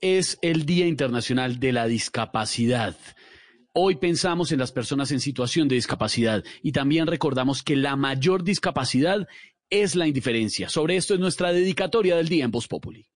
es el Día Internacional de la Discapacidad. Hoy pensamos en las personas en situación de discapacidad y también recordamos que la mayor discapacidad es la indiferencia. Sobre esto es nuestra dedicatoria del día en Voz Populi.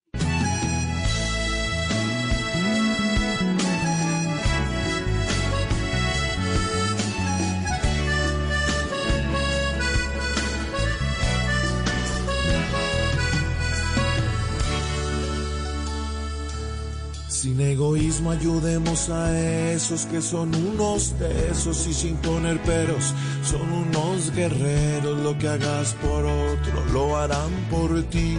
Sin egoísmo ayudemos a esos que son unos tesos y sin poner peros, son unos guerreros. Lo que hagas por otro lo harán por ti.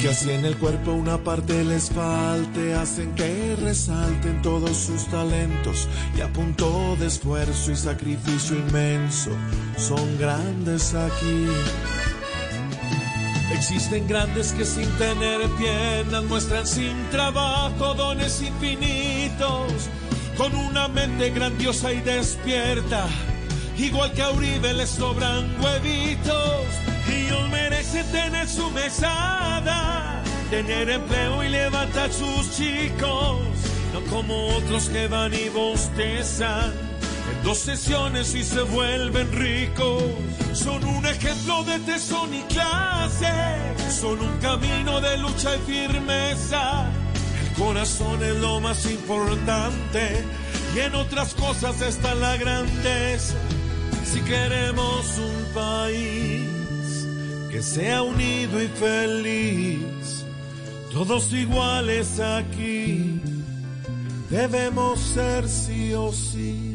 Que así en el cuerpo una parte les falte, hacen que resalten todos sus talentos y a punto de esfuerzo y sacrificio inmenso son grandes aquí. Existen grandes que sin tener piernas muestran sin trabajo dones infinitos, con una mente grandiosa y despierta. Igual que a Uribe les sobran huevitos y ellos merecen tener su mesada, tener empleo y levantar sus chicos, no como otros que van y bostezan en dos sesiones y se vuelven ricos. Son ejemplo de tesón y clase, son un camino de lucha y firmeza. El corazón es lo más importante y en otras cosas está la grandeza. Si queremos un país que sea unido y feliz, todos iguales aquí, debemos ser sí o sí.